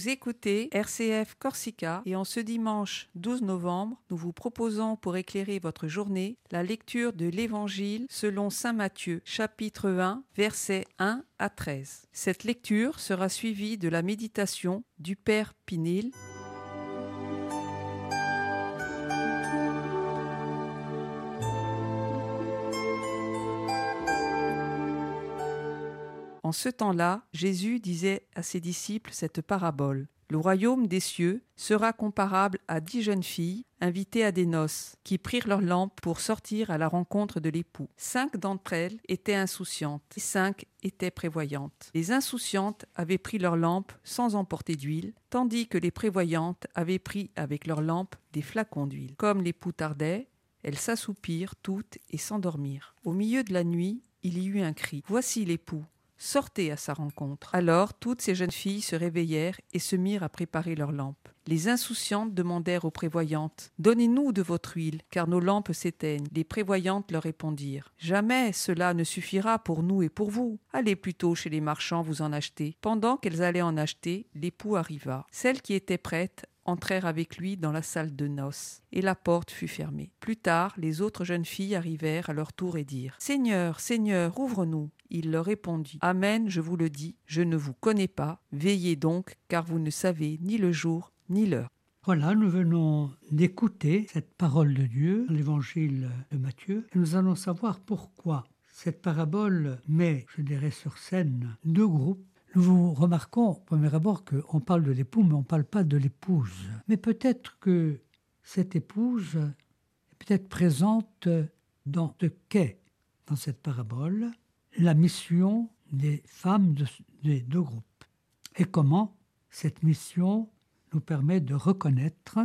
Vous écoutez RCF Corsica et en ce dimanche 12 novembre, nous vous proposons pour éclairer votre journée la lecture de l'Évangile selon Saint Matthieu, chapitre 1, versets 1 à 13. Cette lecture sera suivie de la méditation du Père Pinil. En ce temps-là, Jésus disait à ses disciples cette parabole. Le royaume des cieux sera comparable à dix jeunes filles invitées à des noces, qui prirent leurs lampes pour sortir à la rencontre de l'époux. Cinq d'entre elles étaient insouciantes, et cinq étaient prévoyantes. Les insouciantes avaient pris leurs lampes sans emporter d'huile, tandis que les prévoyantes avaient pris avec leurs lampes des flacons d'huile. Comme l'époux tardait, elles s'assoupirent toutes et s'endormirent. Au milieu de la nuit, il y eut un cri. Voici l'époux sortez à sa rencontre. Alors toutes ces jeunes filles se réveillèrent et se mirent à préparer leurs lampes. Les insouciantes demandèrent aux prévoyantes Donnez-nous de votre huile, car nos lampes s'éteignent. Les prévoyantes leur répondirent Jamais cela ne suffira pour nous et pour vous. Allez plutôt chez les marchands vous en acheter. Pendant qu'elles allaient en acheter, l'époux arriva. Celles qui étaient prêtes entrèrent avec lui dans la salle de noces, et la porte fut fermée. Plus tard, les autres jeunes filles arrivèrent à leur tour et dirent Seigneur, Seigneur, ouvre-nous. Il leur répondit Amen, je vous le dis, je ne vous connais pas. Veillez donc, car vous ne savez ni le jour ni l'heure. Voilà, nous venons d'écouter cette parole de Dieu, l'évangile de Matthieu, et nous allons savoir pourquoi cette parabole met, je dirais, sur scène deux groupes nous remarquons au premier abord qu'on parle de l'époux, mais on ne parle pas de l'épouse. Mais peut-être que cette épouse est peut-être présente dans ce qu'est, dans cette parabole, la mission des femmes des deux groupes. Et comment cette mission nous permet de reconnaître,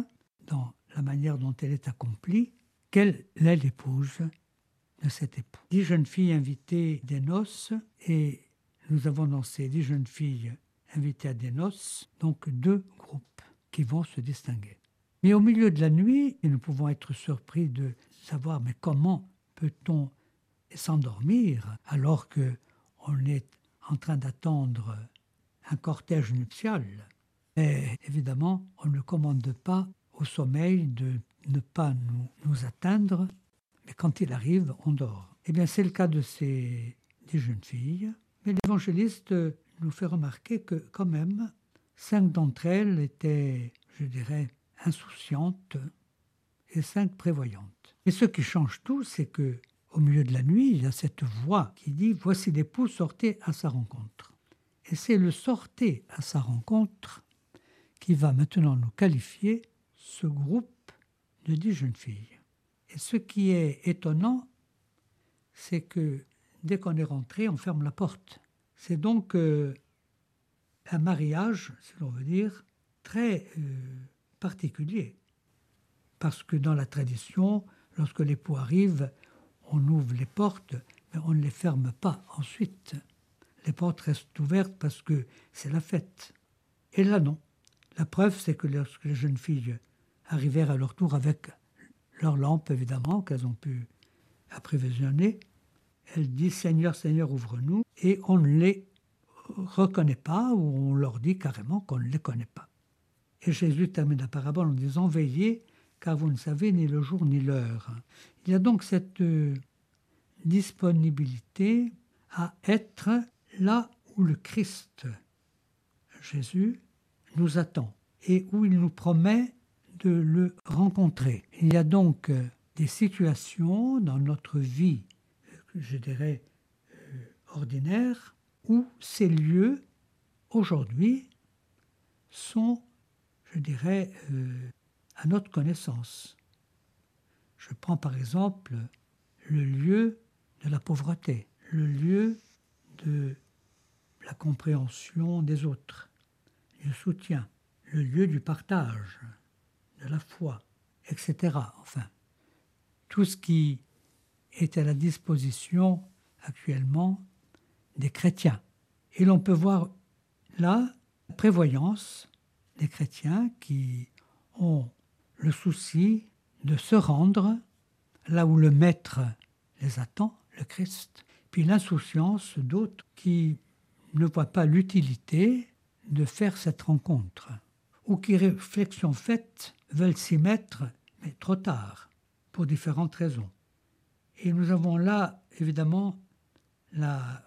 dans la manière dont elle est accomplie, quelle est l'épouse de cet époux. Dix jeunes filles invitées des noces et nous avons ces dix jeunes filles invitées à des noces, donc deux groupes qui vont se distinguer. Mais au milieu de la nuit, nous pouvons être surpris de savoir mais comment peut-on s'endormir alors que on est en train d'attendre un cortège nuptial? Et évidemment, on ne commande pas au sommeil de ne pas nous, atteindre, mais quand il arrive, on dort. Eh bien, c'est le cas de ces dix jeunes filles. Mais l'évangéliste nous fait remarquer que quand même, cinq d'entre elles étaient, je dirais, insouciantes et cinq prévoyantes. Et ce qui change tout, c'est que au milieu de la nuit, il y a cette voix qui dit Voici l'époux, sortez à sa rencontre. Et c'est le sortez à sa rencontre qui va maintenant nous qualifier ce groupe de dix jeunes filles. Et ce qui est étonnant, c'est que dès qu'on est rentré, on ferme la porte. C'est donc euh, un mariage, si l'on veut dire, très euh, particulier. Parce que dans la tradition, lorsque l'époux arrive, on ouvre les portes, mais on ne les ferme pas ensuite. Les portes restent ouvertes parce que c'est la fête. Et là, non. La preuve, c'est que lorsque les jeunes filles arrivèrent à leur tour avec leurs lampes, évidemment, qu'elles ont pu apprévisionner, elles disent Seigneur, Seigneur, ouvre-nous, et on ne les reconnaît pas, ou on leur dit carrément qu'on ne les connaît pas. Et Jésus termine la parabole en disant Veillez, car vous ne savez ni le jour ni l'heure. Il y a donc cette euh, disponibilité à être là où le Christ, Jésus, nous attend et où il nous promet de le rencontrer. Il y a donc euh, des situations dans notre vie je dirais, euh, ordinaire, où ces lieux, aujourd'hui, sont, je dirais, euh, à notre connaissance. Je prends par exemple le lieu de la pauvreté, le lieu de la compréhension des autres, du soutien, le lieu du partage, de la foi, etc. Enfin, tout ce qui est à la disposition actuellement des chrétiens. Et l'on peut voir là la prévoyance des chrétiens qui ont le souci de se rendre là où le Maître les attend, le Christ, puis l'insouciance d'autres qui ne voient pas l'utilité de faire cette rencontre, ou qui, réflexion faite, veulent s'y mettre, mais trop tard, pour différentes raisons. Et nous avons là, évidemment, la,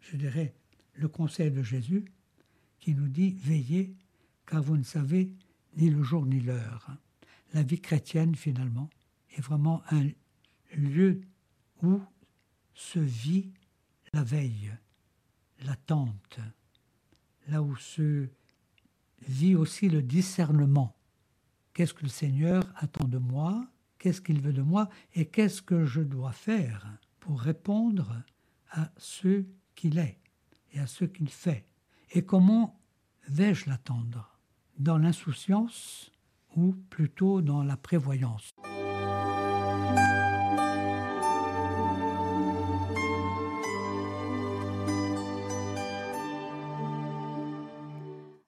je dirais, le conseil de Jésus qui nous dit Veillez, car vous ne savez ni le jour ni l'heure. La vie chrétienne, finalement, est vraiment un lieu où se vit la veille, l'attente, là où se vit aussi le discernement. Qu'est-ce que le Seigneur attend de moi Qu'est-ce qu'il veut de moi Et qu'est-ce que je dois faire pour répondre à ce qu'il est et à ce qu'il fait Et comment vais-je l'attendre Dans l'insouciance ou plutôt dans la prévoyance?